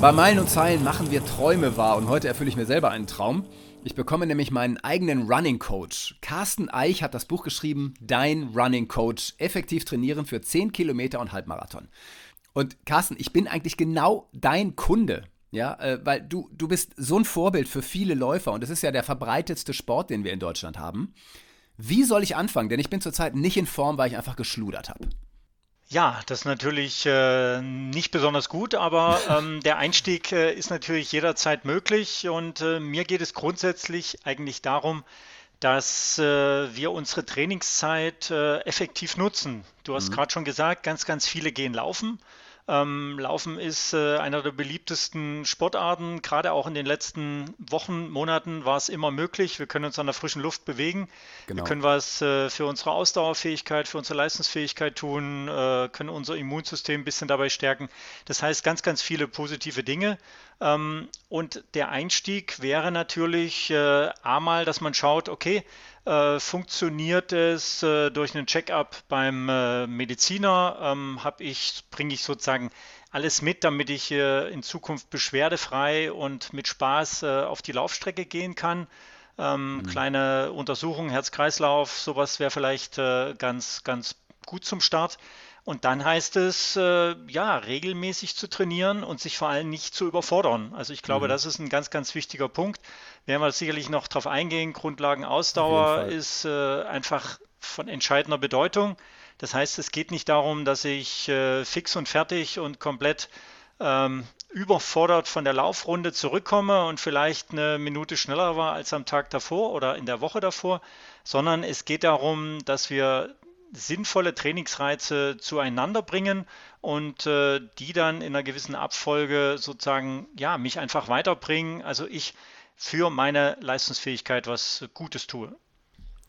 Bei Meilen und Zeilen machen wir Träume wahr und heute erfülle ich mir selber einen Traum. Ich bekomme nämlich meinen eigenen Running Coach. Carsten Eich hat das Buch geschrieben, Dein Running Coach, effektiv trainieren für 10 Kilometer und Halbmarathon. Und Carsten, ich bin eigentlich genau dein Kunde. Ja, äh, weil du, du bist so ein Vorbild für viele Läufer und das ist ja der verbreitetste Sport, den wir in Deutschland haben. Wie soll ich anfangen? Denn ich bin zurzeit nicht in Form, weil ich einfach geschludert habe. Ja, das ist natürlich äh, nicht besonders gut, aber ähm, der Einstieg äh, ist natürlich jederzeit möglich und äh, mir geht es grundsätzlich eigentlich darum, dass äh, wir unsere Trainingszeit äh, effektiv nutzen. Du hast mhm. gerade schon gesagt, ganz, ganz viele gehen laufen. Ähm, Laufen ist äh, einer der beliebtesten Sportarten. Gerade auch in den letzten Wochen, Monaten war es immer möglich. Wir können uns an der frischen Luft bewegen. Genau. Wir können was äh, für unsere Ausdauerfähigkeit, für unsere Leistungsfähigkeit tun, äh, können unser Immunsystem ein bisschen dabei stärken. Das heißt ganz, ganz viele positive Dinge. Ähm, und der Einstieg wäre natürlich äh, einmal, dass man schaut, okay, äh, funktioniert es äh, durch einen Check-up beim äh, Mediziner? Ähm, ich, bringe ich sozusagen alles mit, damit ich äh, in Zukunft beschwerdefrei und mit Spaß äh, auf die Laufstrecke gehen kann? Ähm, mhm. Kleine Untersuchung, Herz-Kreislauf, sowas wäre vielleicht ganz, ganz gut zum Start. Und dann heißt es, äh, ja, regelmäßig zu trainieren und sich vor allem nicht zu überfordern. Also ich glaube, mhm. das ist ein ganz, ganz wichtiger Punkt. Werden wir sicherlich noch darauf eingehen. Grundlagenausdauer ist äh, einfach von entscheidender Bedeutung. Das heißt, es geht nicht darum, dass ich äh, fix und fertig und komplett ähm, überfordert von der Laufrunde zurückkomme und vielleicht eine Minute schneller war als am Tag davor oder in der Woche davor, sondern es geht darum, dass wir sinnvolle Trainingsreize zueinander bringen und äh, die dann in einer gewissen Abfolge sozusagen ja mich einfach weiterbringen. Also ich für meine Leistungsfähigkeit was Gutes tue.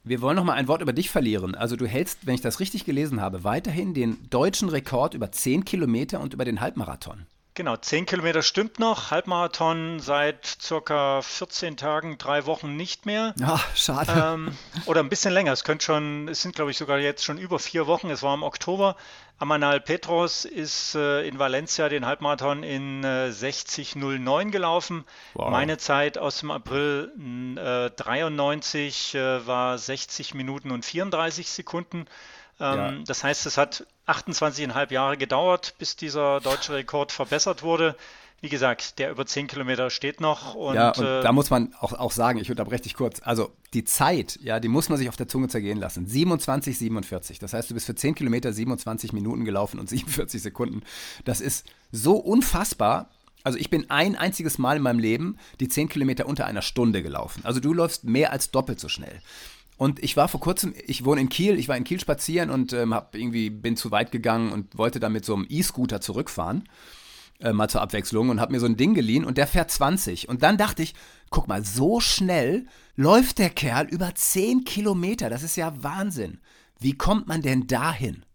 Wir wollen noch mal ein Wort über dich verlieren. Also du hältst, wenn ich das richtig gelesen habe, weiterhin den deutschen Rekord über 10 Kilometer und über den Halbmarathon. Genau, 10 Kilometer stimmt noch. Halbmarathon seit circa 14 Tagen, drei Wochen nicht mehr. Ja, schade. Ähm, oder ein bisschen länger. Es könnte schon, es sind glaube ich sogar jetzt schon über vier Wochen. Es war im Oktober. Amanal Petros ist äh, in Valencia den Halbmarathon in äh, 60.09 gelaufen. Wow. Meine Zeit aus dem April äh, 93 äh, war 60 Minuten und 34 Sekunden. Ähm, ja. Das heißt, es hat 28,5 Jahre gedauert, bis dieser deutsche Rekord verbessert wurde. Wie gesagt, der über 10 Kilometer steht noch. Und, ja, und äh, da muss man auch, auch sagen, ich unterbreche dich kurz, also die Zeit, ja, die muss man sich auf der Zunge zergehen lassen. 27, 47. Das heißt, du bist für 10 Kilometer 27 Minuten gelaufen und 47 Sekunden. Das ist so unfassbar. Also ich bin ein einziges Mal in meinem Leben die 10 Kilometer unter einer Stunde gelaufen. Also du läufst mehr als doppelt so schnell. Und ich war vor kurzem, ich wohne in Kiel, ich war in Kiel spazieren und ähm, hab irgendwie bin zu weit gegangen und wollte dann mit so einem E-Scooter zurückfahren, äh, mal zur Abwechslung und habe mir so ein Ding geliehen und der fährt 20. Und dann dachte ich, guck mal, so schnell läuft der Kerl über 10 Kilometer. Das ist ja Wahnsinn. Wie kommt man denn dahin?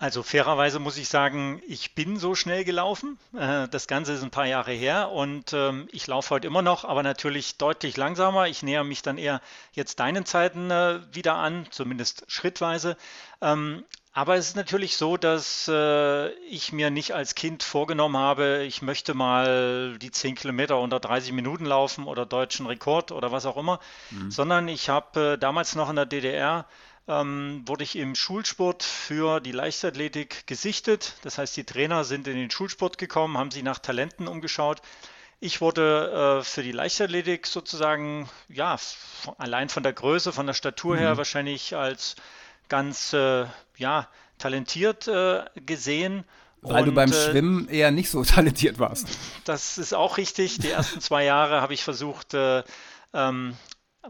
Also fairerweise muss ich sagen, ich bin so schnell gelaufen. Äh, das Ganze ist ein paar Jahre her und ähm, ich laufe heute immer noch, aber natürlich deutlich langsamer. Ich näher mich dann eher jetzt deinen Zeiten äh, wieder an, zumindest schrittweise. Ähm, aber es ist natürlich so, dass äh, ich mir nicht als Kind vorgenommen habe, ich möchte mal die 10 Kilometer unter 30 Minuten laufen oder deutschen Rekord oder was auch immer, mhm. sondern ich habe damals noch in der DDR ähm, wurde ich im Schulsport für die Leichtathletik gesichtet. Das heißt, die Trainer sind in den Schulsport gekommen, haben sich nach Talenten umgeschaut. Ich wurde äh, für die Leichtathletik sozusagen, ja, allein von der Größe, von der Statur mhm. her wahrscheinlich als ganz, äh, ja, talentiert äh, gesehen. Weil und, du beim äh, Schwimmen eher nicht so talentiert warst. Das ist auch richtig. Die ersten zwei Jahre habe ich versucht, äh, ähm,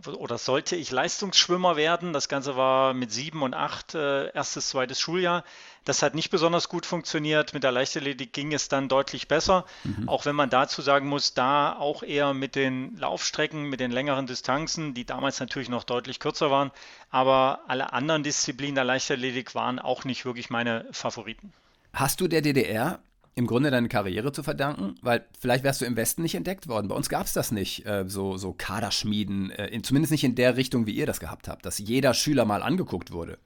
oder sollte ich Leistungsschwimmer werden. Das Ganze war mit sieben und acht, äh, erstes, zweites Schuljahr. Das hat nicht besonders gut funktioniert. Mit der Leichtathletik ging es dann deutlich besser. Mhm. Auch wenn man dazu sagen muss, da auch eher mit den Laufstrecken, mit den längeren Distanzen, die damals natürlich noch deutlich kürzer waren. Aber alle anderen Disziplinen der Leichtathletik waren auch nicht wirklich meine Favoriten. Hast du der DDR im Grunde deine Karriere zu verdanken? Weil vielleicht wärst du im Westen nicht entdeckt worden. Bei uns gab es das nicht, äh, so, so Kaderschmieden, äh, in, zumindest nicht in der Richtung, wie ihr das gehabt habt, dass jeder Schüler mal angeguckt wurde.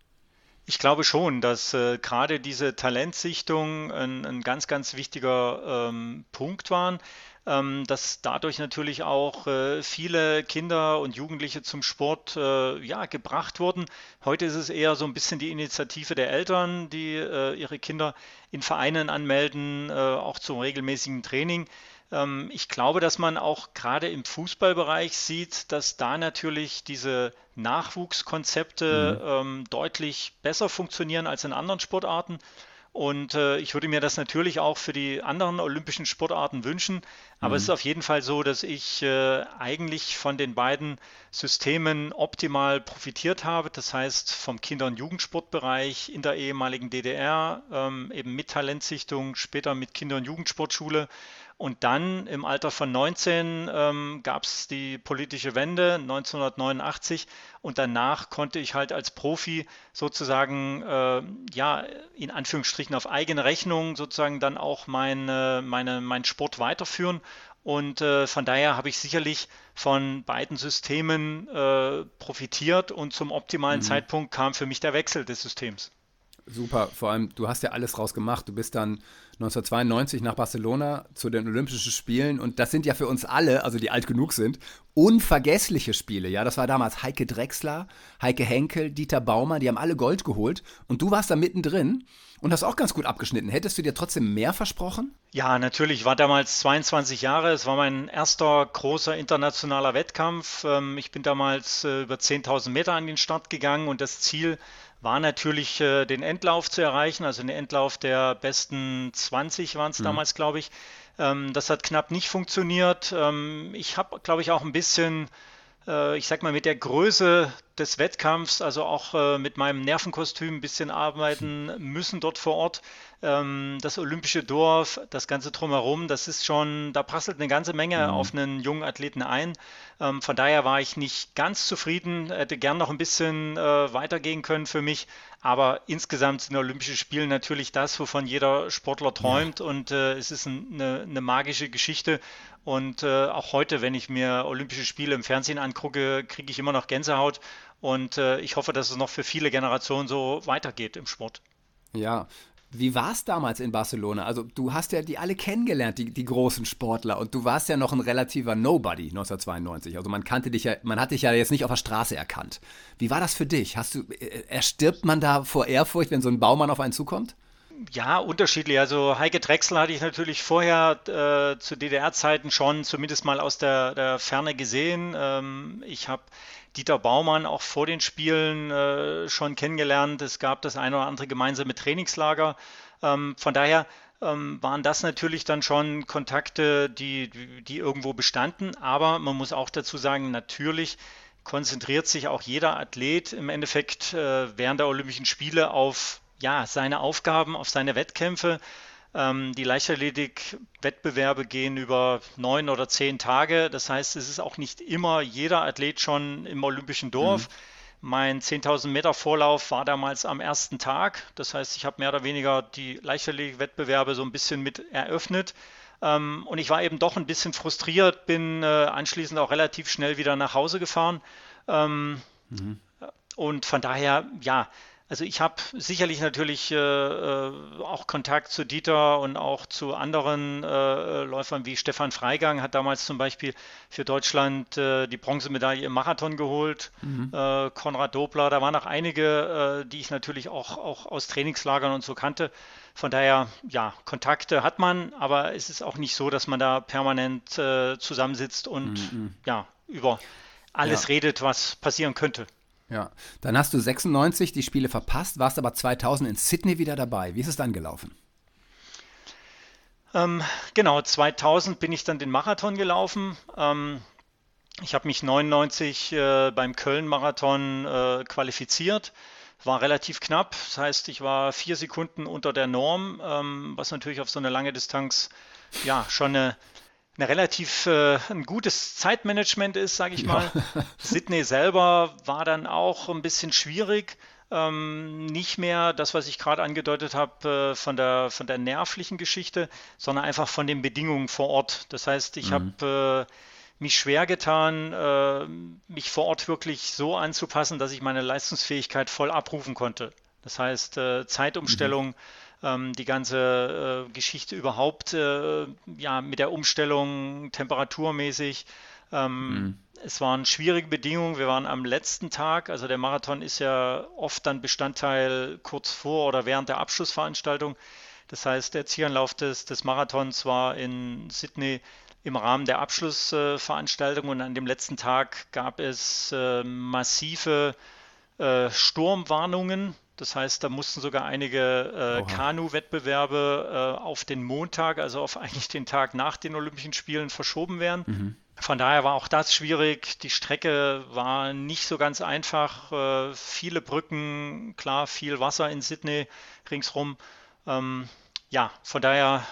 Ich glaube schon, dass äh, gerade diese Talentsichtung ein, ein, ganz, ganz wichtiger ähm, Punkt waren ähm, dass dadurch natürlich auch äh, viele Kinder und Jugendliche zum Sport äh, ja, gebracht wurden. Heute ist es eher so ein bisschen die Initiative der Eltern, die äh, ihre Kinder in Vereinen anmelden, äh, auch zum regelmäßigen Training. Ähm, ich glaube, dass man auch gerade im Fußballbereich sieht, dass da natürlich diese Nachwuchskonzepte mhm. ähm, deutlich besser funktionieren als in anderen Sportarten. Und äh, ich würde mir das natürlich auch für die anderen olympischen Sportarten wünschen. Aber mhm. es ist auf jeden Fall so, dass ich äh, eigentlich von den beiden Systemen optimal profitiert habe. Das heißt vom Kinder- und Jugendsportbereich in der ehemaligen DDR, ähm, eben mit Talentsichtung, später mit Kinder- und Jugendsportschule und dann im Alter von 19 ähm, gab es die politische Wende 1989 und danach konnte ich halt als Profi sozusagen, äh, ja, in Anführungsstrichen auf eigene Rechnung sozusagen dann auch meine, meine, meinen Sport weiterführen. Und äh, von daher habe ich sicherlich von beiden Systemen äh, profitiert und zum optimalen mhm. Zeitpunkt kam für mich der Wechsel des Systems. Super, vor allem du hast ja alles draus gemacht. Du bist dann 1992 nach Barcelona zu den Olympischen Spielen und das sind ja für uns alle, also die alt genug sind, unvergessliche Spiele. Ja, das war damals Heike Drechsler, Heike Henkel, Dieter Baumer, die haben alle Gold geholt und du warst da mittendrin und hast auch ganz gut abgeschnitten. Hättest du dir trotzdem mehr versprochen? Ja, natürlich. Ich war damals 22 Jahre. Es war mein erster großer internationaler Wettkampf. Ähm, ich bin damals äh, über 10.000 Meter an den Start gegangen und das Ziel war natürlich äh, den Endlauf zu erreichen, also den Endlauf der besten 20 waren es mhm. damals, glaube ich. Ähm, das hat knapp nicht funktioniert. Ähm, ich habe, glaube ich, auch ein bisschen, äh, ich sag mal, mit der Größe des Wettkampfs, also auch äh, mit meinem Nervenkostüm ein bisschen arbeiten müssen dort vor Ort. Ähm, das olympische Dorf, das ganze drumherum, das ist schon, da prasselt eine ganze Menge mhm. auf einen jungen Athleten ein. Ähm, von daher war ich nicht ganz zufrieden, hätte gern noch ein bisschen äh, weitergehen können für mich. Aber insgesamt sind Olympische Spiele natürlich das, wovon jeder Sportler träumt. Ja. Und äh, es ist ein, eine, eine, magische Geschichte. Und äh, auch heute, wenn ich mir Olympische Spiele im Fernsehen angucke, kriege ich immer noch Gänsehaut. Und äh, ich hoffe, dass es noch für viele Generationen so weitergeht im Sport. Ja, wie war es damals in Barcelona? Also du hast ja die alle kennengelernt, die, die großen Sportler, und du warst ja noch ein relativer Nobody 1992. Also man kannte dich ja, man hat dich ja jetzt nicht auf der Straße erkannt. Wie war das für dich? Hast du, äh, erstirbt man da vor Ehrfurcht, wenn so ein Baumann auf einen zukommt? Ja, unterschiedlich. Also Heike Drechsel hatte ich natürlich vorher äh, zu DDR-Zeiten schon zumindest mal aus der, der Ferne gesehen. Ähm, ich habe Dieter Baumann auch vor den Spielen äh, schon kennengelernt. Es gab das ein oder andere gemeinsame Trainingslager. Ähm, von daher ähm, waren das natürlich dann schon Kontakte, die, die irgendwo bestanden. Aber man muss auch dazu sagen, natürlich konzentriert sich auch jeder Athlet im Endeffekt äh, während der Olympischen Spiele auf ja, seine Aufgaben, auf seine Wettkämpfe. Ähm, die Leichtathletik-Wettbewerbe gehen über neun oder zehn Tage. Das heißt, es ist auch nicht immer jeder Athlet schon im Olympischen Dorf. Mhm. Mein 10.000 Meter Vorlauf war damals am ersten Tag. Das heißt, ich habe mehr oder weniger die Leichtathletik-Wettbewerbe so ein bisschen mit eröffnet. Ähm, und ich war eben doch ein bisschen frustriert, bin äh, anschließend auch relativ schnell wieder nach Hause gefahren. Ähm, mhm. Und von daher, ja, also ich habe sicherlich natürlich äh, äh, auch Kontakt zu Dieter und auch zu anderen äh, Läufern wie Stefan Freigang hat damals zum Beispiel für Deutschland äh, die Bronzemedaille im Marathon geholt. Mhm. Äh, Konrad Dobler, da waren auch einige, äh, die ich natürlich auch, auch aus Trainingslagern und so kannte. Von daher, ja, Kontakte hat man, aber es ist auch nicht so, dass man da permanent zusammensitzt und mhm. ja, über alles ja. redet, was passieren könnte. Ja, dann hast du 96 die Spiele verpasst, warst aber 2000 in Sydney wieder dabei. Wie ist es dann gelaufen? Ähm, genau, 2000 bin ich dann den Marathon gelaufen. Ähm, ich habe mich 99 äh, beim Köln-Marathon äh, qualifiziert. War relativ knapp, das heißt, ich war vier Sekunden unter der Norm, ähm, was natürlich auf so eine lange Distanz ja schon eine eine relativ äh, ein gutes Zeitmanagement ist, sage ich mal. Ja. Sydney selber war dann auch ein bisschen schwierig. ähm, nicht mehr das, was ich gerade angedeutet habe, äh, von, der, von der nervlichen Geschichte, sondern einfach von den Bedingungen vor Ort. Das heißt, ich mhm. habe äh, mich schwer getan, äh, mich vor Ort wirklich so anzupassen, dass ich meine Leistungsfähigkeit voll abrufen konnte. Das heißt, äh, Zeitumstellung, mhm. Ähm, die ganze äh, Geschichte überhaupt, äh, ja, mit der Umstellung temperaturmäßig. Ähm, mhm es waren schwierige Bedingungen. Wir waren am letzten Tag, also der Marathon ist ja oft dann Bestandteil kurz vor oder während der Abschlussveranstaltung. Das heißt, der Zielanlauf des, des Marathons war in Sydney im Rahmen der Abschlussveranstaltung und an dem letzten Tag gab es äh, massive äh, Sturmwarnungen. Das heißt, da mussten sogar einige äh, Kanu-Wettbewerbe äh, auf den Montag, also auf eigentlich den Tag nach den Olympischen Spielen verschoben werden. Mhm. Von daher war auch das schwierig. Die Strecke war nicht so ganz einfach. Äh, viele Brücken, klar, viel Wasser in Sydney ringsrum. Ähm, ja, von daher,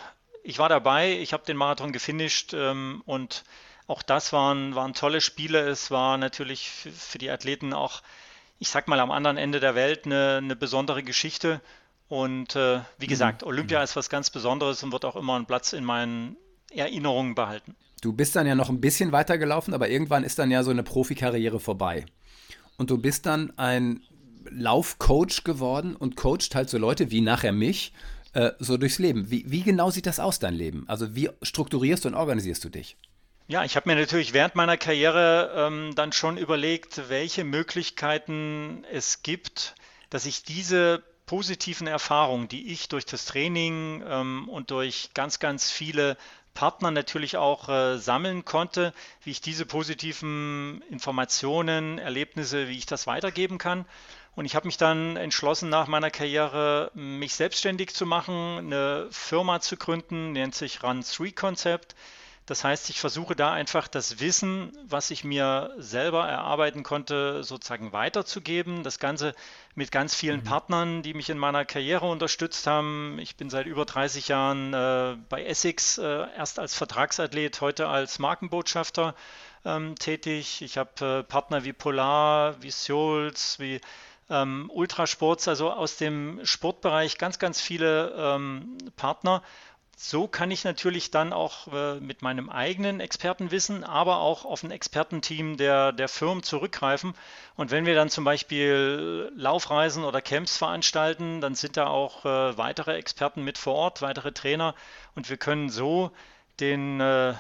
ich war dabei, ich habe den Marathon gefinisht ähm, und auch das waren, waren tolle Spiele. Es war natürlich für die Athleten auch, ich sag mal, am anderen Ende der Welt eine, eine besondere Geschichte. Und äh, wie mhm. gesagt, Olympia mhm. ist was ganz Besonderes und wird auch immer einen Platz in meinen Erinnerungen behalten. Du bist dann ja noch ein bisschen weiter gelaufen, aber irgendwann ist dann ja so eine Profikarriere vorbei. Und du bist dann ein Laufcoach geworden und coacht halt so Leute wie nachher mich äh, so durchs Leben. Wie, wie genau sieht das aus, dein Leben? Also wie strukturierst und organisierst du dich? Ja, ich habe mir natürlich während meiner Karriere ähm, dann schon überlegt, welche Möglichkeiten es gibt, dass ich diese positiven Erfahrungen, die ich durch das Training ähm, und durch ganz, ganz viele Partner natürlich auch äh, sammeln konnte, wie ich diese positiven Informationen, Erlebnisse, wie ich das weitergeben kann. Und ich habe mich dann entschlossen, nach meiner Karriere mich selbstständig zu machen, eine Firma zu gründen, nennt sich Run 3 Concept. Das heißt, ich versuche da einfach das Wissen, was ich mir selber erarbeiten konnte, sozusagen weiterzugeben. Das Ganze mit ganz vielen mhm. Partnern, die mich in meiner Karriere unterstützt haben. Ich bin seit über 30 Jahren äh, bei Essex, äh, erst als Vertragsathlet, heute als Markenbotschafter ähm, tätig. Ich habe äh, Partner wie Polar, wie Seols, wie ähm, Ultrasports, also aus dem Sportbereich ganz, ganz viele ähm, Partner so kann ich natürlich dann auch äh, mit meinem eigenen Expertenwissen, aber auch auf ein Expertenteam der, der Firmen zurückgreifen. Und wenn wir dann zum Beispiel Laufreisen oder Camps veranstalten, dann sind da auch äh, weitere Experten mit vor Ort, weitere Trainer. Und wir können so den äh,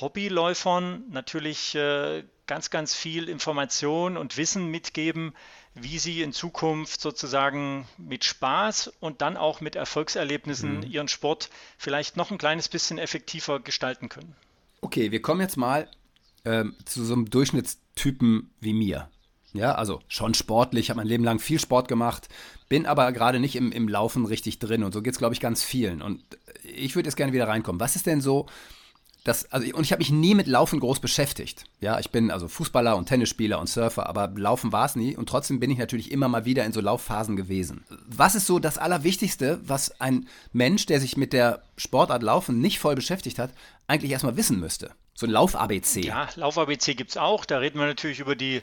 Hobbyläufern natürlich äh, ganz, ganz viel Information und Wissen mitgeben, wie sie in Zukunft sozusagen mit Spaß und dann auch mit Erfolgserlebnissen mhm. ihren Sport vielleicht noch ein kleines bisschen effektiver gestalten können. Okay, wir kommen jetzt mal ähm, zu so einem Durchschnittstypen wie mir. Ja, also schon sportlich, habe mein Leben lang viel Sport gemacht, bin aber gerade nicht im, im Laufen richtig drin und so geht es, glaube ich, ganz vielen. Und ich würde jetzt gerne wieder reinkommen. Was ist denn so das, also, und ich habe mich nie mit Laufen groß beschäftigt. Ja, ich bin also Fußballer und Tennisspieler und Surfer, aber Laufen war es nie und trotzdem bin ich natürlich immer mal wieder in so Laufphasen gewesen. Was ist so das Allerwichtigste, was ein Mensch, der sich mit der Sportart Laufen nicht voll beschäftigt hat, eigentlich erstmal wissen müsste? So ein Lauf-ABC. Ja, Lauf-ABC gibt es auch. Da reden wir natürlich über die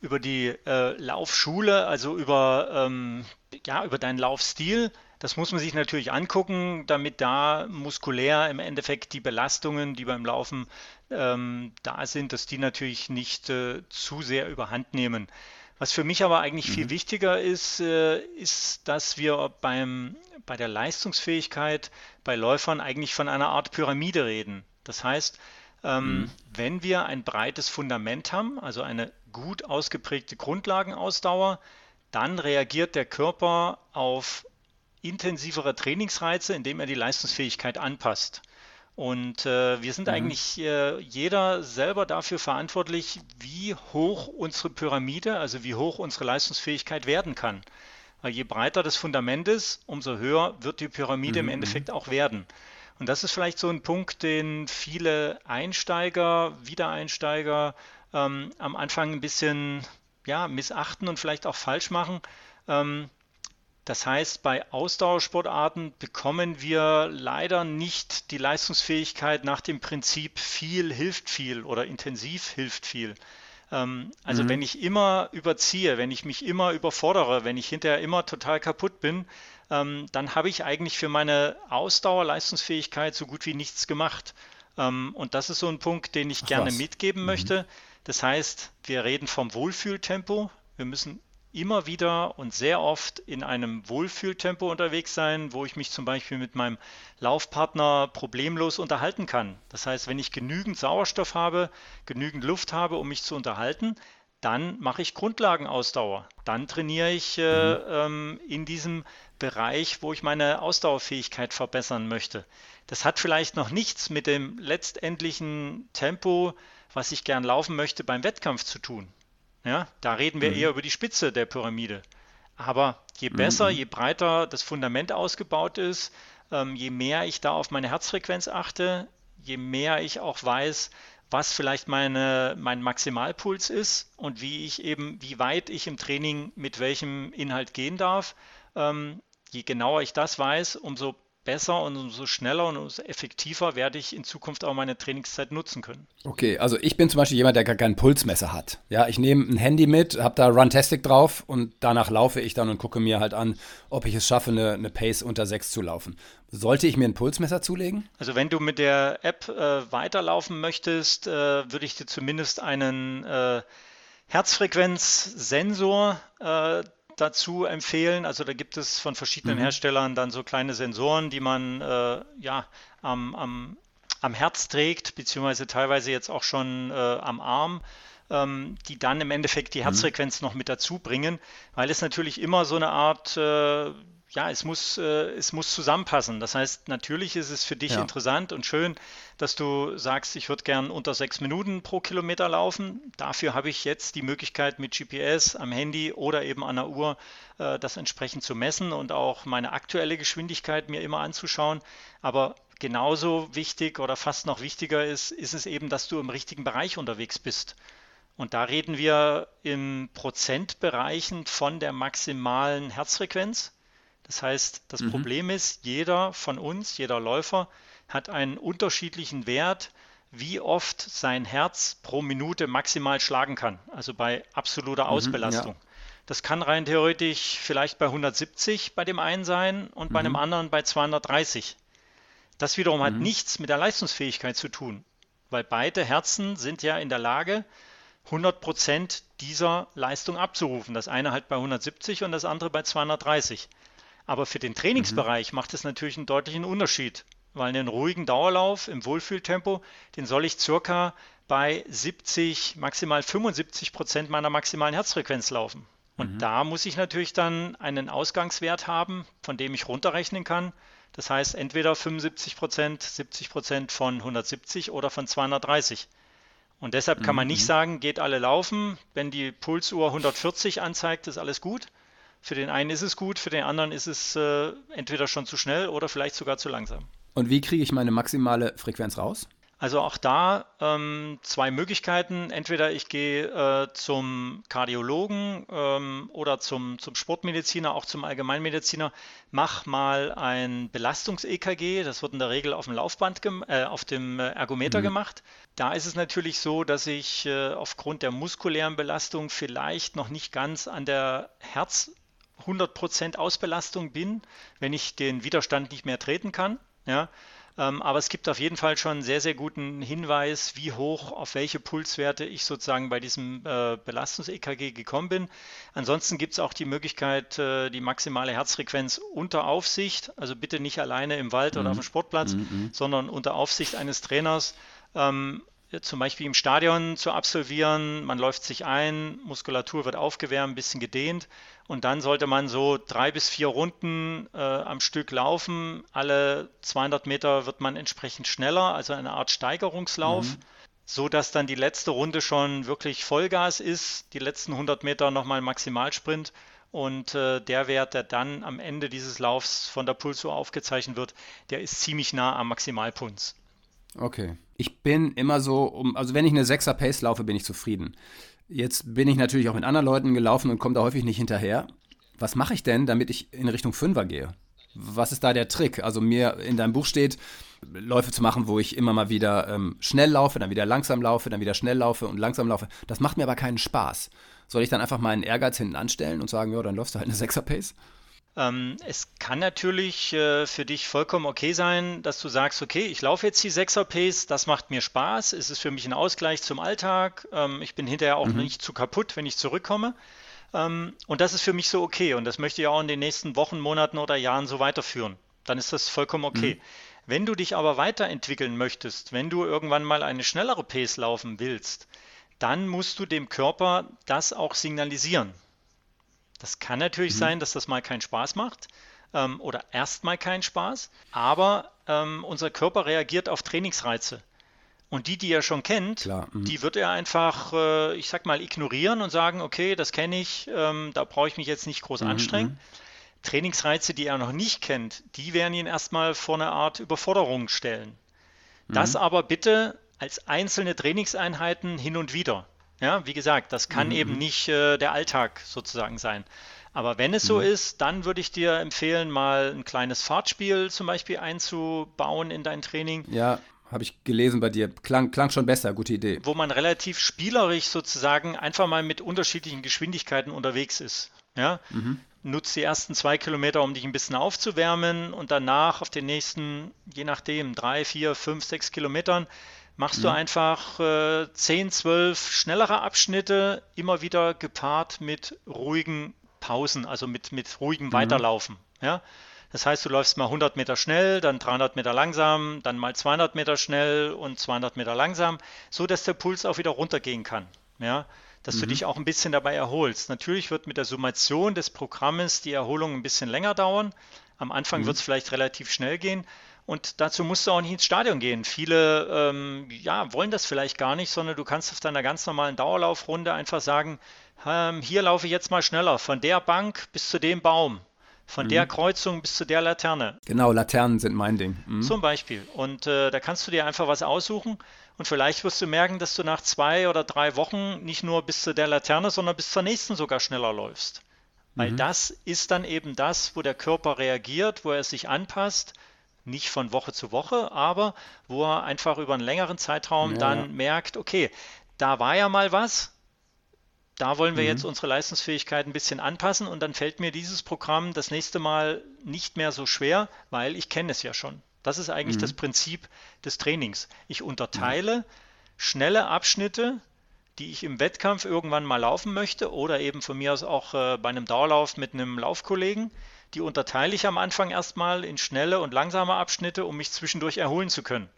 über die äh, Laufschule, also über, ähm, ja, über deinen Laufstil. Das muss man sich natürlich angucken, damit da muskulär im Endeffekt die Belastungen, die beim Laufen ähm, da sind, dass die natürlich nicht äh, zu sehr überhand nehmen. Was für mich aber eigentlich mhm. viel wichtiger ist, äh, ist, dass wir beim, bei der Leistungsfähigkeit bei Läufern eigentlich von einer Art Pyramide reden. Das heißt, ähm, mhm. wenn wir ein breites Fundament haben, also eine gut ausgeprägte Grundlagenausdauer, dann reagiert der Körper auf intensivere Trainingsreize, indem er die Leistungsfähigkeit anpasst. Und äh, wir sind mhm. eigentlich äh, jeder selber dafür verantwortlich, wie hoch unsere Pyramide, also wie hoch unsere Leistungsfähigkeit werden kann. Weil je breiter das Fundament ist, umso höher wird die Pyramide mhm. im Endeffekt auch werden. Und das ist vielleicht so ein Punkt, den viele Einsteiger, Wiedereinsteiger ähm, am Anfang ein bisschen ja, missachten und vielleicht auch falsch machen. Ähm, das heißt, bei Ausdauersportarten bekommen wir leider nicht die Leistungsfähigkeit nach dem Prinzip viel hilft viel oder intensiv hilft viel. Ähm, also mhm. wenn ich immer überziehe, wenn ich mich immer überfordere, wenn ich hinterher immer total kaputt bin, ähm, dann habe ich eigentlich für meine Ausdauer, Leistungsfähigkeit so gut wie nichts gemacht. Ähm, und das ist so ein Punkt, den ich Ach, gerne was? mitgeben mhm. möchte. Das heißt, wir reden vom Wohlfühltempo. Wir müssen immer wieder und sehr oft in einem Wohlfühltempo unterwegs sein, wo ich mich zum Beispiel mit meinem Laufpartner problemlos unterhalten kann. Das heißt, wenn ich genügend Sauerstoff habe, genügend Luft habe, um mich zu unterhalten, dann mache ich Grundlagenausdauer. Dann trainiere ich äh, mhm. ähm, in diesem Bereich, wo ich meine Ausdauerfähigkeit verbessern möchte. Das hat vielleicht noch nichts mit dem letztendlichen Tempo, was ich gern laufen möchte, beim Wettkampf zu tun. Ja, da reden wir mhm. eher über die Spitze der Pyramide. Aber je besser, mhm. je breiter das Fundament ausgebaut ist, ähm, je mehr ich da auf meine Herzfrequenz achte, je mehr ich auch weiß, was vielleicht meine, mein Maximalpuls ist und wie ich eben, wie weit ich im Training mit welchem Inhalt gehen darf. Ähm, je genauer ich das weiß, umso besser und umso schneller und umso effektiver werde ich in Zukunft auch meine Trainingszeit nutzen können. Okay, also ich bin zum Beispiel jemand, der gar kein Pulsmesser hat. Ja, ich nehme ein Handy mit, habe da Runtastic drauf und danach laufe ich dann und gucke mir halt an, ob ich es schaffe, eine, eine Pace unter 6 zu laufen. Sollte ich mir ein Pulsmesser zulegen? Also wenn du mit der App äh, weiterlaufen möchtest, äh, würde ich dir zumindest einen äh, Herzfrequenzsensor äh, dazu empfehlen. Also da gibt es von verschiedenen mhm. Herstellern dann so kleine Sensoren, die man äh, ja am, am, am Herz trägt, beziehungsweise teilweise jetzt auch schon äh, am Arm ähm, die dann im Endeffekt die mhm. Herzfrequenz mhm. noch mit dazu bringen, weil es natürlich immer so eine Art äh, ja, es muss, äh, es muss zusammenpassen. Das heißt, natürlich ist es für dich ja. interessant und schön, dass du sagst, ich würde gern unter sechs Minuten pro Kilometer laufen. Dafür habe ich jetzt die Möglichkeit mit GPS am Handy oder eben an der Uhr äh, das entsprechend zu messen und auch meine aktuelle Geschwindigkeit mir immer anzuschauen. Aber genauso wichtig oder fast noch wichtiger ist, ist es eben, dass du im richtigen Bereich unterwegs bist. Und da reden wir in Prozentbereichen von der maximalen Herzfrequenz. Das heißt, das mhm. Problem ist, jeder von uns, jeder Läufer hat einen unterschiedlichen Wert, wie oft sein Herz pro Minute maximal schlagen kann, also bei absoluter Ausbelastung. Mhm, ja. Das kann rein theoretisch vielleicht bei 170 bei dem einen sein und mhm. bei mhm. anderen bei 230. Das wiederum hat mhm. nichts mit der Leistungsfähigkeit zu tun, weil beide Herzen sind ja in der Lage, 100 Prozent dieser Leistung abzurufen. Das eine halt bei 170 und das andere bei 230. Aber für den Trainingsbereich mhm. macht es natürlich einen deutlichen Unterschied, weil einen ruhigen Dauerlauf im Wohlfühltempo, den soll ich circa bei 70, maximal 75 Prozent meiner maximalen Herzfrequenz laufen. Und mhm. da muss ich natürlich dann einen Ausgangswert haben, von dem ich runterrechnen kann. Das heißt entweder 75 Prozent, 70 Prozent von 170 oder von 230. Und deshalb kann man nicht mhm. sagen, geht alle laufen. Wenn die Pulsuhr 140 anzeigt, ist alles gut. Für den einen ist es gut, für den anderen ist es äh, entweder schon zu schnell oder vielleicht sogar zu langsam. Und wie kriege ich meine maximale Frequenz raus? Also auch da ähm, zwei Möglichkeiten. Entweder ich gehe äh, zum Kardiologen ähm, oder zum, zum Sportmediziner, auch zum Allgemeinmediziner, mach mal ein Belastungs-EKG. Das wird in der Regel auf dem Laufband, äh, auf dem äh, Ergometer mhm. gemacht. Da ist es natürlich so, dass ich äh, aufgrund der muskulären Belastung vielleicht noch nicht ganz an der Herz 100% Ausbelastung bin, wenn ich den Widerstand nicht mehr treten kann. Ja? Ähm, aber es gibt auf jeden Fall schon einen sehr, sehr guten Hinweis, wie hoch, auf welche Pulswerte ich sozusagen bei diesem äh, Belastungs-EKG gekommen bin. Ansonsten gibt es auch die Möglichkeit, äh, die maximale Herzfrequenz unter Aufsicht, also bitte nicht alleine im Wald mhm. oder auf dem Sportplatz, mhm, mhm. sondern unter Aufsicht eines Trainers ähm, zum Beispiel im Stadion zu absolvieren. Man läuft sich ein, Muskulatur wird aufgewärmt, ein bisschen gedehnt und dann sollte man so drei bis vier Runden äh, am Stück laufen. Alle 200 Meter wird man entsprechend schneller, also eine Art Steigerungslauf. Mhm. So dass dann die letzte Runde schon wirklich Vollgas ist, die letzten 100 Meter nochmal Maximalsprint und äh, der Wert, der dann am Ende dieses Laufs von der Pulsuhr aufgezeichnet wird, der ist ziemlich nah am Maximalpuls. Okay. Ich bin immer so, um, also wenn ich eine 6er Pace laufe, bin ich zufrieden. Jetzt bin ich natürlich auch mit anderen Leuten gelaufen und komme da häufig nicht hinterher. Was mache ich denn, damit ich in Richtung 5er gehe? Was ist da der Trick? Also mir in deinem Buch steht, Läufe zu machen, wo ich immer mal wieder ähm, schnell laufe, dann wieder langsam laufe, dann wieder schnell laufe und langsam laufe. Das macht mir aber keinen Spaß. Soll ich dann einfach meinen Ehrgeiz hinten anstellen und sagen, ja, dann läufst du halt eine Sechser-Pace? Ähm, es kann natürlich äh, für dich vollkommen okay sein, dass du sagst, okay, ich laufe jetzt die 6er Pace, das macht mir Spaß, es ist für mich ein Ausgleich zum Alltag, ähm, ich bin hinterher auch mhm. nicht zu kaputt, wenn ich zurückkomme. Ähm, und das ist für mich so okay und das möchte ich auch in den nächsten Wochen, Monaten oder Jahren so weiterführen. Dann ist das vollkommen okay. Mhm. Wenn du dich aber weiterentwickeln möchtest, wenn du irgendwann mal eine schnellere Pace laufen willst, dann musst du dem Körper das auch signalisieren. Das kann natürlich mhm. sein, dass das mal keinen Spaß macht ähm, oder erstmal keinen Spaß, aber ähm, unser Körper reagiert auf Trainingsreize. Und die, die er schon kennt, mhm. die wird er einfach, äh, ich sag mal, ignorieren und sagen, okay, das kenne ich, ähm, da brauche ich mich jetzt nicht groß mhm, anstrengen. Mhm. Trainingsreize, die er noch nicht kennt, die werden ihn erstmal vor eine Art Überforderung stellen. Das mhm. aber bitte als einzelne Trainingseinheiten hin und wieder. Ja, wie gesagt, das kann mhm. eben nicht äh, der Alltag sozusagen sein. Aber wenn es so mhm. ist, dann würde ich dir empfehlen, mal ein kleines Fahrtspiel zum Beispiel einzubauen in dein Training. Ja, habe ich gelesen bei dir. Klang, klang schon besser, gute Idee. Wo man relativ spielerisch sozusagen einfach mal mit unterschiedlichen Geschwindigkeiten unterwegs ist. Ja? Mhm. Nutzt die ersten zwei Kilometer, um dich ein bisschen aufzuwärmen und danach auf den nächsten, je nachdem, drei, vier, fünf, sechs Kilometern machst mhm. du einfach äh, 10, 12 schnellere Abschnitte, immer wieder gepaart mit ruhigen Pausen, also mit, mit ruhigem mhm. Weiterlaufen. Ja? Das heißt, du läufst mal 100 Meter schnell, dann 300 Meter langsam, dann mal 200 Meter schnell und 200 Meter langsam, so dass der Puls auch wieder runtergehen kann. Ja? Dass mhm. du dich auch ein bisschen dabei erholst. Natürlich wird mit der Summation des Programmes die Erholung ein bisschen länger dauern. Am Anfang mhm. wird es vielleicht relativ schnell gehen, und dazu musst du auch nicht ins Stadion gehen. Viele ähm, ja, wollen das vielleicht gar nicht, sondern du kannst auf deiner ganz normalen Dauerlaufrunde einfach sagen, ähm, hier laufe ich jetzt mal schneller, von der Bank bis zu dem Baum, von mhm. der Kreuzung bis zu der Laterne. Genau, Laternen sind mein Ding. Mhm. Zum Beispiel. Und äh, da kannst du dir einfach was aussuchen. Und vielleicht wirst du merken, dass du nach zwei oder drei Wochen nicht nur bis zu der Laterne, sondern bis zur nächsten sogar schneller läufst. Weil mhm. das ist dann eben das, wo der Körper reagiert, wo er sich anpasst nicht von Woche zu Woche, aber wo er einfach über einen längeren Zeitraum ja. dann merkt, okay, da war ja mal was, da wollen wir mhm. jetzt unsere Leistungsfähigkeit ein bisschen anpassen und dann fällt mir dieses Programm das nächste Mal nicht mehr so schwer, weil ich kenne es ja schon. Das ist eigentlich mhm. das Prinzip des Trainings. Ich unterteile mhm. schnelle Abschnitte, die ich im Wettkampf irgendwann mal laufen möchte oder eben von mir aus auch äh, bei einem Dauerlauf mit einem Laufkollegen die unterteile ich am Anfang erstmal in schnelle und langsame Abschnitte, um mich zwischendurch erholen zu können.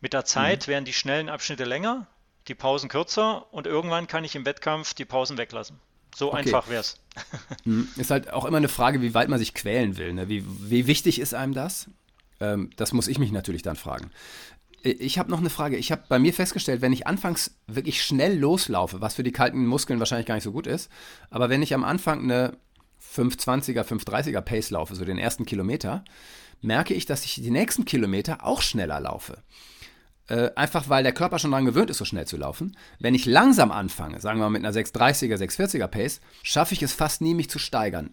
Mit der Zeit mhm. werden die schnellen Abschnitte länger, die Pausen kürzer und irgendwann kann ich im Wettkampf die Pausen weglassen. So okay. einfach wäre es. Mhm. Ist halt auch immer eine Frage, wie weit man sich quälen will. Ne? Wie, wie wichtig ist einem das? Ähm, das muss ich mich natürlich dann fragen. Ich habe noch eine Frage. Ich habe bei mir festgestellt, wenn ich anfangs wirklich schnell loslaufe, was für die kalten Muskeln wahrscheinlich gar nicht so gut ist, aber wenn ich am Anfang eine 520er, 530er Pace laufe, so den ersten Kilometer, merke ich, dass ich die nächsten Kilometer auch schneller laufe. Äh, einfach weil der Körper schon daran gewöhnt ist, so schnell zu laufen. Wenn ich langsam anfange, sagen wir mal mit einer 630er, 640er Pace, schaffe ich es fast nie, mich zu steigern.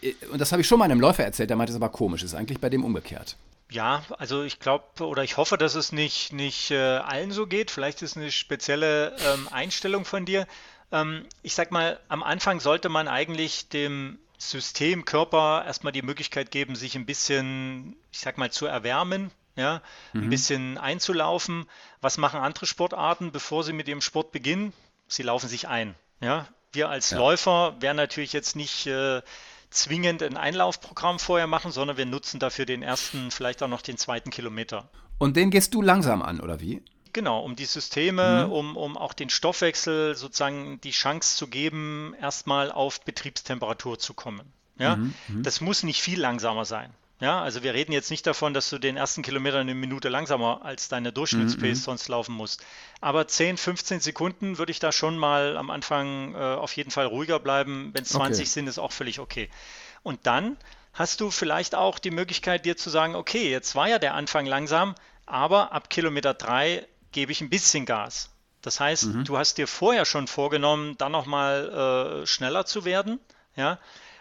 Äh, und das habe ich schon mal einem Läufer erzählt, der meinte, ist aber komisch, ist eigentlich bei dem umgekehrt. Ja, also ich glaube oder ich hoffe, dass es nicht, nicht äh, allen so geht. Vielleicht ist es eine spezielle ähm, Einstellung von dir. Ähm, ich sag mal, am Anfang sollte man eigentlich dem System Körper erstmal die Möglichkeit geben, sich ein bisschen, ich sag mal, zu erwärmen, ja, mhm. ein bisschen einzulaufen. Was machen andere Sportarten, bevor sie mit ihrem Sport beginnen? Sie laufen sich ein. Ja, wir als ja. Läufer werden natürlich jetzt nicht äh, zwingend ein Einlaufprogramm vorher machen, sondern wir nutzen dafür den ersten, vielleicht auch noch den zweiten Kilometer. Und den gehst du langsam an, oder wie? Genau, um die Systeme, mhm. um, um auch den Stoffwechsel sozusagen die Chance zu geben, erstmal auf Betriebstemperatur zu kommen. Ja, mhm. mhm. das muss nicht viel langsamer sein. Ja, also wir reden jetzt nicht davon, dass du den ersten Kilometer eine Minute langsamer als deine Durchschnittspace mhm. mhm. sonst laufen musst. Aber 10, 15 Sekunden würde ich da schon mal am Anfang äh, auf jeden Fall ruhiger bleiben. Wenn es 20 okay. sind, ist auch völlig okay. Und dann hast du vielleicht auch die Möglichkeit, dir zu sagen, okay, jetzt war ja der Anfang langsam, aber ab Kilometer 3 gebe ich ein bisschen Gas. Das heißt, mhm. du hast dir vorher schon vorgenommen, dann nochmal äh, schneller zu werden. Ja?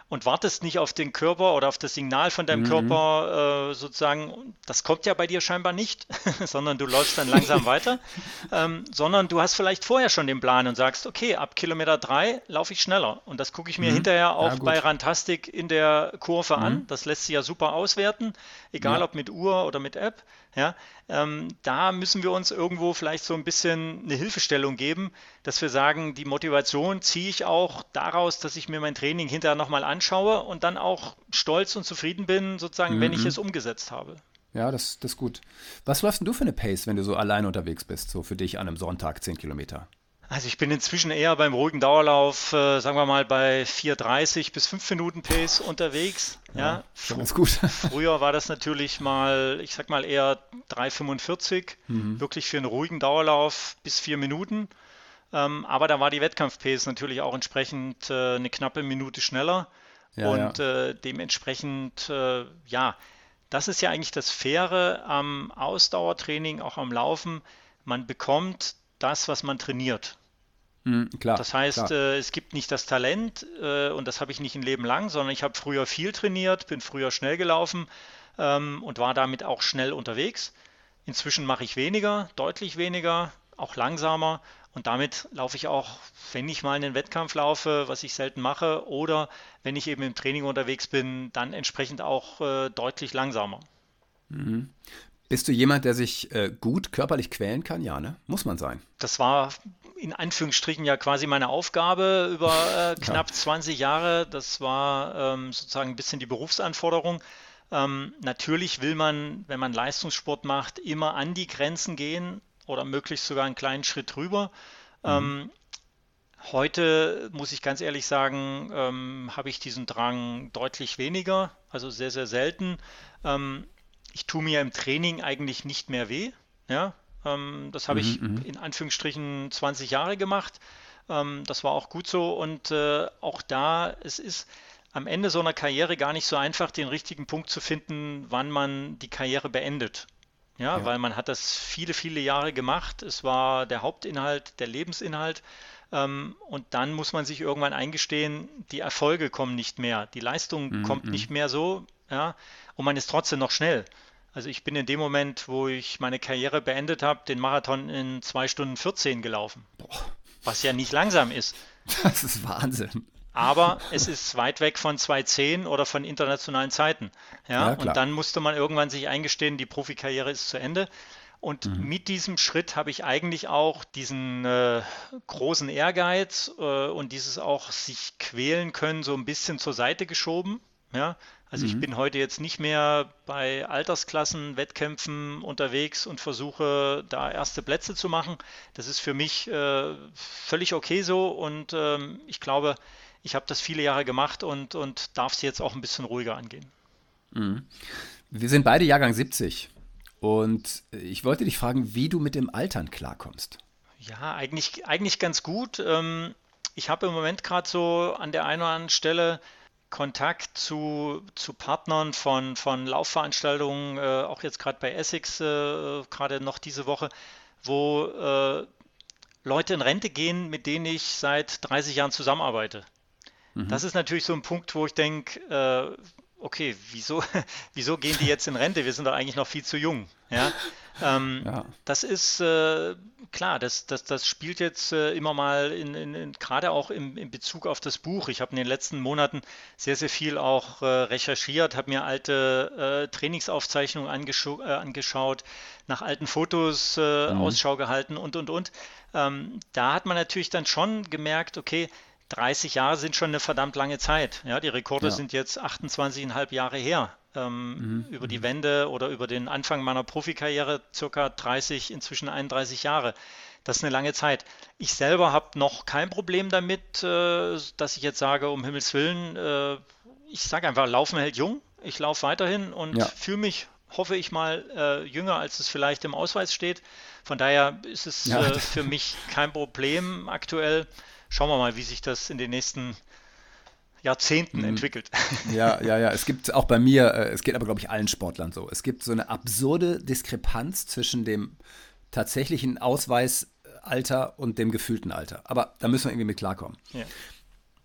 und wartest nicht auf den Körper oder auf das Signal von deinem mhm. Körper äh, sozusagen, das kommt ja bei dir scheinbar nicht, sondern du läufst dann langsam weiter, ähm, sondern du hast vielleicht vorher schon den Plan und sagst, okay, ab Kilometer drei laufe ich schneller. Und das gucke ich mir mhm. hinterher auch ja, bei Rantastic in der Kurve mhm. an. Das lässt sich ja super auswerten, egal ja. ob mit Uhr oder mit App. Ja, ähm, da müssen wir uns irgendwo vielleicht so ein bisschen eine Hilfestellung geben, dass wir sagen, die Motivation ziehe ich auch daraus, dass ich mir mein Training hinterher nochmal anschaue und dann auch stolz und zufrieden bin, sozusagen, mhm. wenn ich mhm. es umgesetzt habe. Ja, das, das ist gut. Was läufst denn du für eine Pace, wenn du so allein unterwegs bist, so für dich an einem Sonntag 10 Kilometer? Also ich bin inzwischen eher beim ruhigen Dauerlauf, äh, sagen wir mal, bei 4,30 bis 5 Minuten Pace unterwegs. Ja, ja schon ganz gut. Früher war das natürlich mal, ich sag mal eher 3,45, mhm. wirklich für einen ruhigen Dauerlauf bis 4 Minuten. Ähm, aber da war die Wettkampf-Pace natürlich auch entsprechend äh, eine knappe Minute schneller. Ja, und ja. Äh, dementsprechend, äh, ja, das ist ja eigentlich das Faire am Ausdauertraining, auch am Laufen. Man bekommt das, was man trainiert. Mhm, klar, das heißt, äh, es gibt nicht das Talent äh, und das habe ich nicht ein Leben lang, sondern ich habe früher viel trainiert, bin früher schnell gelaufen ähm, und war damit auch schnell unterwegs. Inzwischen mache ich weniger, deutlich weniger, auch langsamer und damit laufe ich auch, wenn ich mal einen Wettkampf laufe, was ich selten mache, oder wenn ich eben im Training unterwegs bin, dann entsprechend auch äh, deutlich langsamer. Mhm. Bist du jemand, der sich äh, gut körperlich quälen kann? Ja, ne? Muss man sein. Das war in Anführungsstrichen ja quasi meine Aufgabe über äh, knapp ja. 20 Jahre. Das war ähm, sozusagen ein bisschen die Berufsanforderung. Ähm, natürlich will man, wenn man Leistungssport macht, immer an die Grenzen gehen oder möglichst sogar einen kleinen Schritt drüber. Mhm. Ähm, heute muss ich ganz ehrlich sagen, ähm, habe ich diesen Drang deutlich weniger, also sehr, sehr selten. Ich tue mir im Training eigentlich nicht mehr weh. Ja, ähm, das habe mhm, ich mhm. in Anführungsstrichen 20 Jahre gemacht. Ähm, das war auch gut so und äh, auch da, es ist am Ende so einer Karriere gar nicht so einfach, den richtigen Punkt zu finden, wann man die Karriere beendet. Ja, ja, weil man hat das viele, viele Jahre gemacht. Es war der Hauptinhalt, der Lebensinhalt. Ähm, und dann muss man sich irgendwann eingestehen, die Erfolge kommen nicht mehr, die Leistung mhm, kommt nicht mhm. mehr so, ja, und man ist trotzdem noch schnell. Also ich bin in dem Moment, wo ich meine Karriere beendet habe, den Marathon in 2 Stunden 14 gelaufen. Boah. Was ja nicht langsam ist. Das ist Wahnsinn. Aber es ist weit weg von 2.10 oder von internationalen Zeiten. Ja, ja und dann musste man irgendwann sich eingestehen, die Profikarriere ist zu Ende. Und mhm. mit diesem Schritt habe ich eigentlich auch diesen äh, großen Ehrgeiz äh, und dieses auch sich quälen können so ein bisschen zur Seite geschoben. Ja, also mhm. ich bin heute jetzt nicht mehr bei Altersklassen, Wettkämpfen unterwegs und versuche da erste Plätze zu machen. Das ist für mich äh, völlig okay so und ähm, ich glaube, ich habe das viele Jahre gemacht und, und darf es jetzt auch ein bisschen ruhiger angehen. Mhm. Wir sind beide Jahrgang 70 und ich wollte dich fragen, wie du mit dem Altern klarkommst. Ja, eigentlich, eigentlich ganz gut. Ähm, ich habe im Moment gerade so an der einen oder anderen Stelle Kontakt zu, zu Partnern von, von Laufveranstaltungen, äh, auch jetzt gerade bei Essex, äh, gerade noch diese Woche, wo äh, Leute in Rente gehen, mit denen ich seit 30 Jahren zusammenarbeite. Mhm. Das ist natürlich so ein Punkt, wo ich denke, äh, okay, wieso, wieso gehen die jetzt in Rente? Wir sind doch eigentlich noch viel zu jung. Ja? Ähm, ja. Das ist äh, klar, das, das, das spielt jetzt äh, immer mal in, in, in gerade auch im, in Bezug auf das Buch. Ich habe in den letzten Monaten sehr, sehr viel auch äh, recherchiert, habe mir alte äh, Trainingsaufzeichnungen äh, angeschaut, nach alten Fotos äh, mhm. Ausschau gehalten und, und, und. Ähm, da hat man natürlich dann schon gemerkt, okay, 30 Jahre sind schon eine verdammt lange Zeit. Ja, die Rekorde ja. sind jetzt 28,5 Jahre her. Ähm, mhm. Über die mhm. Wende oder über den Anfang meiner Profikarriere circa 30, inzwischen 31 Jahre. Das ist eine lange Zeit. Ich selber habe noch kein Problem damit, äh, dass ich jetzt sage, um Himmels Willen, äh, ich sage einfach, Laufen hält jung. Ich laufe weiterhin und ja. fühle mich, hoffe ich mal, äh, jünger, als es vielleicht im Ausweis steht. Von daher ist es ja. Äh, für mich kein Problem aktuell schauen wir mal, wie sich das in den nächsten Jahrzehnten mhm. entwickelt. Ja, ja, ja. Es gibt auch bei mir, äh, es geht aber, glaube ich, allen Sportlern so. Es gibt so eine absurde Diskrepanz zwischen dem tatsächlichen Ausweisalter und dem gefühlten Alter. Aber da müssen wir irgendwie mit klarkommen. Ja.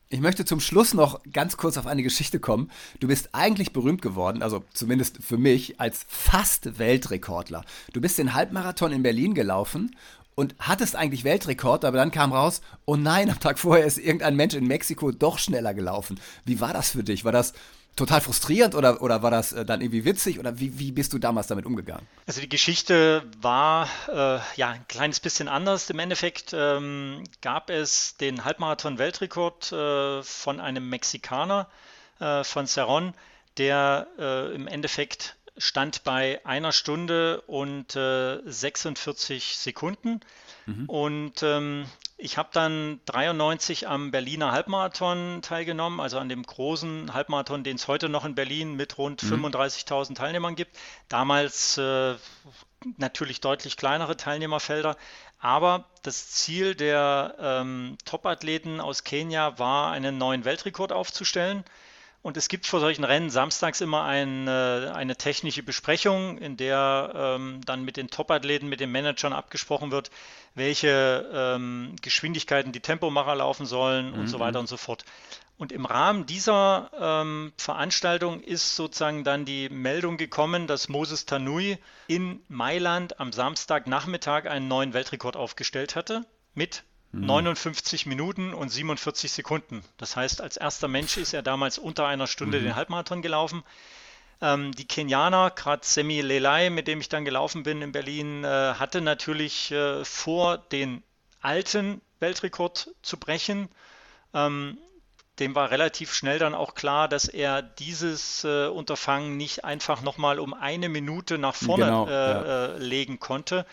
Ich möchte zum Schluss noch ganz kurz auf eine Geschichte kommen. Du bist eigentlich berühmt geworden, also zumindest für mich, als fast Weltrekordler. Du bist den Halbmarathon in Berlin gelaufen und hattest eigentlich Weltrekord, aber dann kam raus, oh nein, am Tag vorher ist irgendein Mensch in Mexiko doch schneller gelaufen. Wie war das für dich? War das total frustrierend oder, oder war das äh, dann irgendwie witzig oder wie, wie bist du damals damit umgegangen? Also die Geschichte war äh, ja ein kleines bisschen anders. Im Endeffekt ähm, gab es den Halbmarathon-Weltrekord äh, von einem Mexikaner äh, von Cerron, der äh, im Endeffekt stand bei einer Stunde und 46 äh, Sekunden. Mhm. Und ähm, ich habe dann 93 am Berliner Halbmarathon teilgenommen, also an dem großen Halbmarathon, den es heute noch in Berlin mit rund mhm. 35.000 Teilnehmern gibt. Damals äh, natürlich deutlich kleinere Teilnehmerfelder. Aber das Ziel der ähm, Topathleten aus Kenia war, einen neuen Weltrekord aufzustellen. Und es gibt vor solchen Rennen samstags immer ein, äh, eine technische Besprechung, in der ähm, dann mit den Topathleten, mit den Managern abgesprochen wird, welche ähm, Geschwindigkeiten die Tempomacher laufen sollen mhm. und so weiter mhm. und so fort. Und im Rahmen dieser ähm, Veranstaltung ist sozusagen dann die Meldung gekommen, dass Moses Tanui in Mailand am Samstagnachmittag einen neuen Weltrekord aufgestellt hatte mit 59 mhm. Minuten und 47 Sekunden. Das heißt, als erster Mensch ist er damals unter einer Stunde mhm. den Halbmarathon gelaufen. Ähm, die Kenianer, gerade Semi Lelai, mit dem ich dann gelaufen bin in Berlin, äh, hatte natürlich äh, vor, den alten Weltrekord zu brechen. Ähm, dem war relativ schnell dann auch klar, dass er dieses äh, Unterfangen nicht einfach nochmal um eine Minute nach vorne genau, äh, ja. Äh, legen konnte.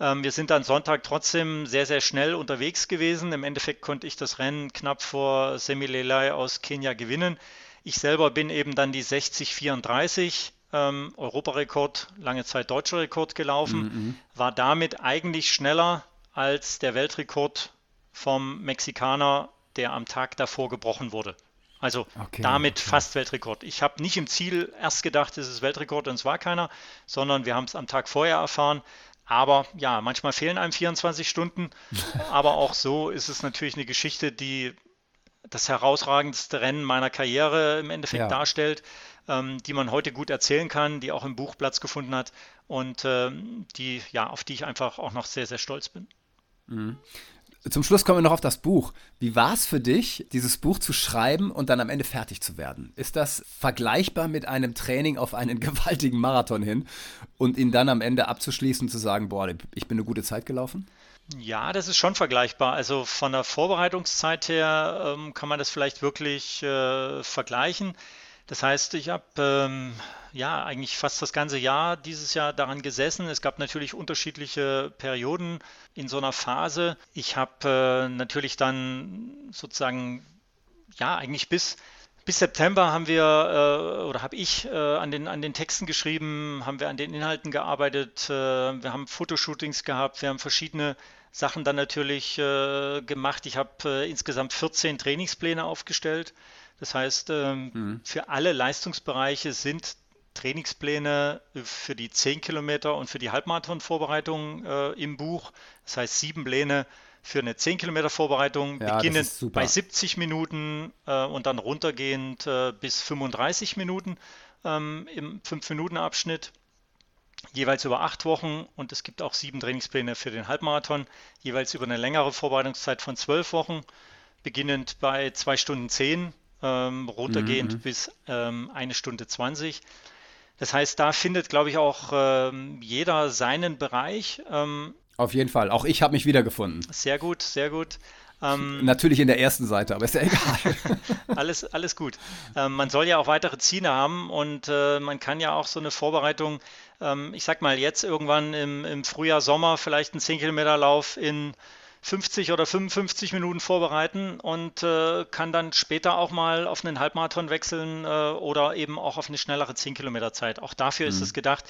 Ähm, wir sind dann Sonntag trotzdem sehr, sehr schnell unterwegs gewesen. Im Endeffekt konnte ich das Rennen knapp vor Semilelai aus Kenia gewinnen. Ich selber bin eben dann die 60-34 ähm, Europarekord, lange Zeit deutscher Rekord gelaufen, mhm. war damit eigentlich schneller als der Weltrekord vom Mexikaner, der am Tag davor gebrochen wurde. Also okay, damit okay. fast Weltrekord. Ich habe nicht im Ziel erst gedacht, es ist Weltrekord und es war keiner, sondern wir haben es am Tag vorher erfahren. Aber ja, manchmal fehlen einem 24 Stunden. Aber auch so ist es natürlich eine Geschichte, die das herausragendste Rennen meiner Karriere im Endeffekt ja. darstellt, ähm, die man heute gut erzählen kann, die auch im Buch Platz gefunden hat und ähm, die, ja, auf die ich einfach auch noch sehr, sehr stolz bin. Mhm. Zum Schluss kommen wir noch auf das Buch. Wie war es für dich, dieses Buch zu schreiben und dann am Ende fertig zu werden? Ist das vergleichbar mit einem Training auf einen gewaltigen Marathon hin und ihn dann am Ende abzuschließen und zu sagen, boah, ich bin eine gute Zeit gelaufen? Ja, das ist schon vergleichbar. Also von der Vorbereitungszeit her ähm, kann man das vielleicht wirklich äh, vergleichen. Das heißt, ich habe ähm, ja eigentlich fast das ganze Jahr dieses Jahr daran gesessen. Es gab natürlich unterschiedliche Perioden in so einer Phase. Ich habe äh, natürlich dann sozusagen ja eigentlich bis bis September haben wir äh, oder habe ich äh, an, den, an den Texten geschrieben, haben wir an den Inhalten gearbeitet, äh, wir haben Fotoshootings gehabt, wir haben verschiedene Sachen dann natürlich äh, gemacht. Ich habe äh, insgesamt 14 Trainingspläne aufgestellt. Das heißt, ähm, mhm. für alle Leistungsbereiche sind Trainingspläne für die 10 Kilometer und für die Halbmarathon-Vorbereitung äh, im Buch. Das heißt, sieben Pläne für eine 10 Kilometer Vorbereitung, ja, beginnend bei 70 Minuten äh, und dann runtergehend äh, bis 35 Minuten ähm, im 5-Minuten-Abschnitt, jeweils über acht Wochen. Und es gibt auch sieben Trainingspläne für den Halbmarathon, jeweils über eine längere Vorbereitungszeit von zwölf Wochen, beginnend bei 2 Stunden 10 ähm, runtergehend mhm. bis ähm, eine Stunde 20. Das heißt, da findet, glaube ich, auch ähm, jeder seinen Bereich. Ähm, Auf jeden Fall. Auch ich habe mich wiedergefunden. Sehr gut, sehr gut. Ähm, Natürlich in der ersten Seite, aber ist ja egal. alles, alles gut. Ähm, man soll ja auch weitere Ziele haben und äh, man kann ja auch so eine Vorbereitung, ähm, ich sag mal jetzt irgendwann im, im Frühjahr, Sommer vielleicht einen 10 Kilometer Lauf in 50 oder 55 Minuten vorbereiten und äh, kann dann später auch mal auf einen Halbmarathon wechseln äh, oder eben auch auf eine schnellere 10 Kilometer Zeit. Auch dafür mhm. ist es gedacht.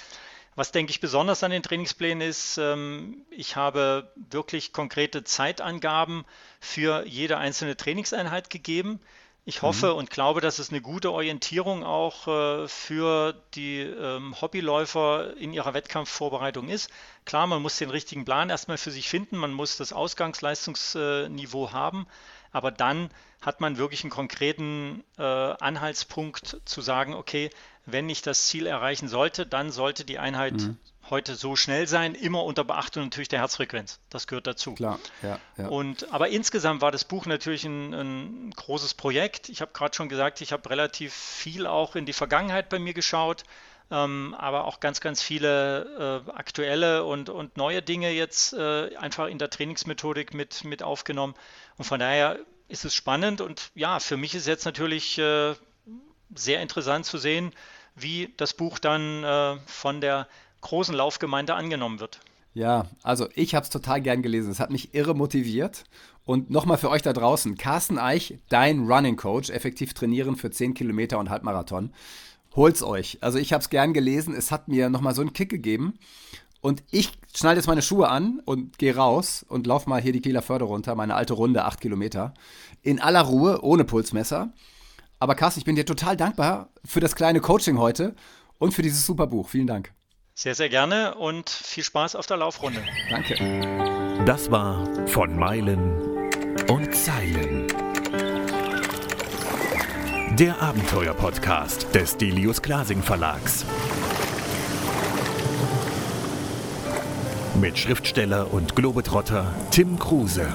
Was denke ich besonders an den Trainingsplänen ist, ähm, ich habe wirklich konkrete Zeitangaben für jede einzelne Trainingseinheit gegeben. Ich hoffe mhm. und glaube, dass es eine gute Orientierung auch äh, für die ähm, Hobbyläufer in ihrer Wettkampfvorbereitung ist. Klar, man muss den richtigen Plan erstmal für sich finden, man muss das Ausgangsleistungsniveau haben, Aber dann hat man wirklich einen konkreten äh, Anhaltspunkt zu sagen, okay, wenn ich das Ziel erreichen sollte, dann sollte die Einheit mhm. Heute so schnell sein, immer unter Beachtung natürlich der Herzfrequenz. Das gehört dazu. Klar, ja. ja. Und, aber insgesamt war das Buch natürlich ein, ein großes Projekt. Ich habe gerade schon gesagt, ich habe relativ viel auch in die Vergangenheit bei mir geschaut. Ähm, aber auch ganz, ganz viele äh, aktuelle und, und neue Dinge jetzt äh, einfach in der Trainingsmethodik mit, mit aufgenommen. Und von daher ist es spannend und ja, für mich ist jetzt natürlich äh, sehr interessant zu sehen, wie das Buch dann äh, von der großen Laufgemeinde angenommen wird. Ja, also ich habe es total gern gelesen. Es hat mich irre motiviert. Und nochmal für euch da draußen, Carsten Eich, dein Running Coach, effektiv trainieren für 10 Kilometer und Halbmarathon. Holt's euch. Also ich habe es gern gelesen. Es hat mir nochmal so einen Kick gegeben. Und ich schneide jetzt meine Schuhe an und gehe raus und laufe mal hier die Kieler Förde runter, meine alte Runde, acht Kilometer. In aller Ruhe, ohne Pulsmesser. Aber Carsten, ich bin dir total dankbar für das kleine Coaching heute und für dieses super Buch. Vielen Dank. Sehr, sehr gerne und viel Spaß auf der Laufrunde. Danke. Das war von Meilen und Zeilen. Der Abenteuer-Podcast des Delius Glasing Verlags. Mit Schriftsteller und Globetrotter Tim Kruse.